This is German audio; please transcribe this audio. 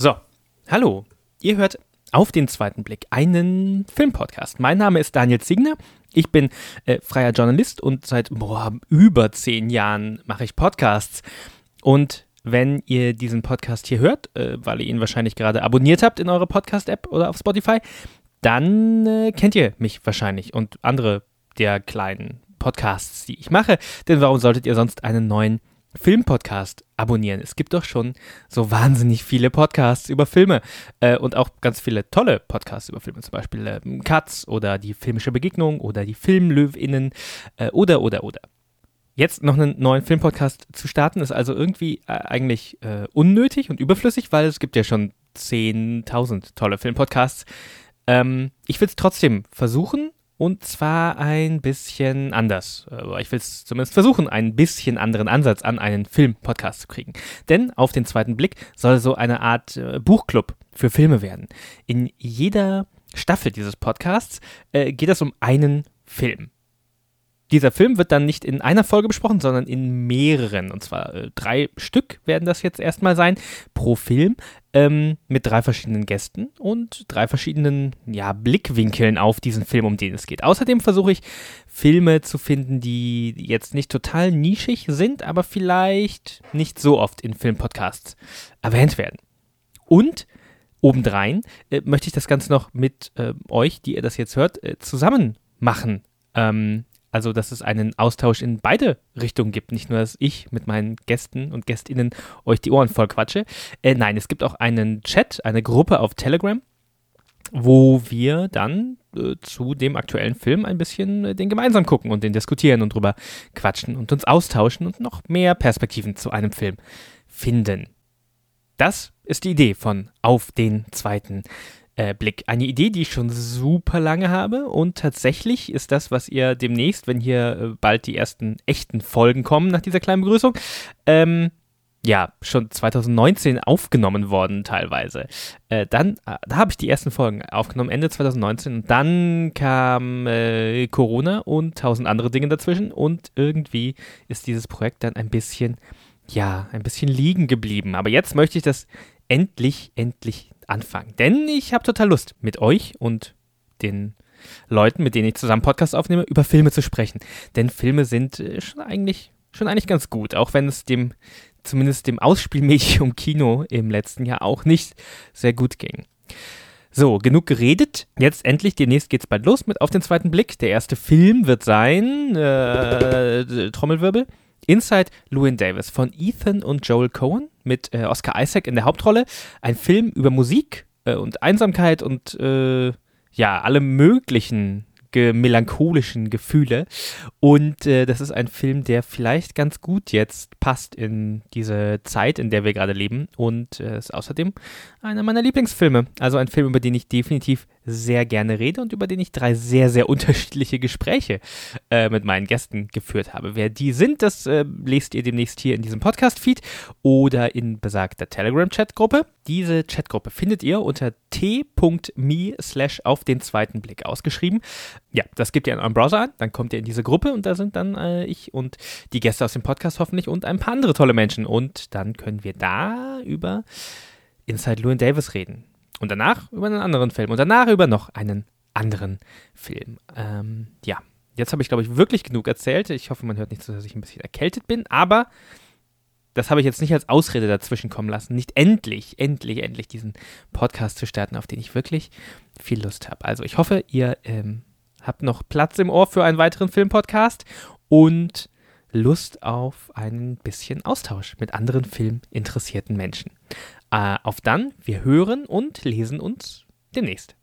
So, hallo. Ihr hört auf den zweiten Blick einen Filmpodcast. Mein Name ist Daniel Zigner. Ich bin äh, freier Journalist und seit boah, über zehn Jahren mache ich Podcasts. Und wenn ihr diesen Podcast hier hört, äh, weil ihr ihn wahrscheinlich gerade abonniert habt in eurer Podcast-App oder auf Spotify, dann äh, kennt ihr mich wahrscheinlich und andere der kleinen Podcasts, die ich mache. Denn warum solltet ihr sonst einen neuen Filmpodcast abonnieren? Es gibt doch schon so wahnsinnig viele Podcasts über Filme äh, und auch ganz viele tolle Podcasts über Filme, zum Beispiel äh, Katz oder die filmische Begegnung oder die Filmlöwinnen äh, oder oder oder. Jetzt noch einen neuen Filmpodcast zu starten, ist also irgendwie äh, eigentlich äh, unnötig und überflüssig, weil es gibt ja schon 10.000 tolle Filmpodcasts. Ähm, ich will es trotzdem versuchen und zwar ein bisschen anders. Ich will es zumindest versuchen, einen bisschen anderen Ansatz an einen Filmpodcast zu kriegen. Denn auf den zweiten Blick soll so eine Art äh, Buchclub für Filme werden. In jeder Staffel dieses Podcasts äh, geht es um einen Film. Dieser Film wird dann nicht in einer Folge besprochen, sondern in mehreren. Und zwar äh, drei Stück werden das jetzt erstmal sein pro Film ähm, mit drei verschiedenen Gästen und drei verschiedenen ja, Blickwinkeln auf diesen Film, um den es geht. Außerdem versuche ich Filme zu finden, die jetzt nicht total nischig sind, aber vielleicht nicht so oft in Filmpodcasts erwähnt werden. Und obendrein äh, möchte ich das Ganze noch mit äh, euch, die ihr das jetzt hört, äh, zusammen machen. Ähm, also, dass es einen Austausch in beide Richtungen gibt. Nicht nur, dass ich mit meinen Gästen und Gästinnen euch die Ohren voll quatsche. Äh, nein, es gibt auch einen Chat, eine Gruppe auf Telegram, wo wir dann äh, zu dem aktuellen Film ein bisschen äh, den gemeinsam gucken und den diskutieren und drüber quatschen und uns austauschen und noch mehr Perspektiven zu einem Film finden. Das ist die Idee von Auf den zweiten äh, Blick. Eine Idee, die ich schon super lange habe und tatsächlich ist das, was ihr demnächst, wenn hier äh, bald die ersten echten Folgen kommen nach dieser kleinen Begrüßung, ähm, ja, schon 2019 aufgenommen worden teilweise. Äh, dann, äh, da habe ich die ersten Folgen aufgenommen, Ende 2019. Und dann kam äh, Corona und tausend andere Dinge dazwischen. Und irgendwie ist dieses Projekt dann ein bisschen, ja, ein bisschen liegen geblieben. Aber jetzt möchte ich das endlich, endlich anfangen. Denn ich habe total Lust, mit euch und den Leuten, mit denen ich zusammen Podcast aufnehme, über Filme zu sprechen. Denn Filme sind äh, schon eigentlich, schon eigentlich ganz gut, auch wenn es dem, zumindest dem Ausspielmedium Kino im letzten Jahr auch nicht sehr gut ging. So, genug geredet. Jetzt endlich, demnächst geht's bald los mit Auf den zweiten Blick. Der erste Film wird sein, äh, Trommelwirbel, Inside Llewyn Davis von Ethan und Joel Cohen mit äh, Oscar Isaac in der Hauptrolle. Ein Film über Musik äh, und Einsamkeit und äh, ja, alle möglichen ge melancholischen Gefühle. Und äh, das ist ein Film, der vielleicht ganz gut jetzt passt in diese Zeit, in der wir gerade leben. Und äh, ist außerdem einer meiner Lieblingsfilme. Also ein Film, über den ich definitiv sehr gerne rede und über den ich drei sehr, sehr unterschiedliche Gespräche äh, mit meinen Gästen geführt habe. Wer die sind, das äh, lest ihr demnächst hier in diesem Podcast-Feed oder in besagter Telegram-Chatgruppe. Diese Chatgruppe findet ihr unter t.me slash auf den zweiten Blick ausgeschrieben. Ja, das gebt ihr in eurem Browser an, dann kommt ihr in diese Gruppe und da sind dann äh, ich und die Gäste aus dem Podcast hoffentlich und ein paar andere tolle Menschen. Und dann können wir da über Inside Llewyn Davis reden. Und danach über einen anderen Film. Und danach über noch einen anderen Film. Ähm, ja, jetzt habe ich, glaube ich, wirklich genug erzählt. Ich hoffe, man hört nicht so, dass ich ein bisschen erkältet bin. Aber das habe ich jetzt nicht als Ausrede dazwischen kommen lassen, nicht endlich, endlich, endlich diesen Podcast zu starten, auf den ich wirklich viel Lust habe. Also ich hoffe, ihr ähm, habt noch Platz im Ohr für einen weiteren Filmpodcast und Lust auf ein bisschen Austausch mit anderen filminteressierten Menschen. Äh, auf dann, wir hören und lesen uns demnächst.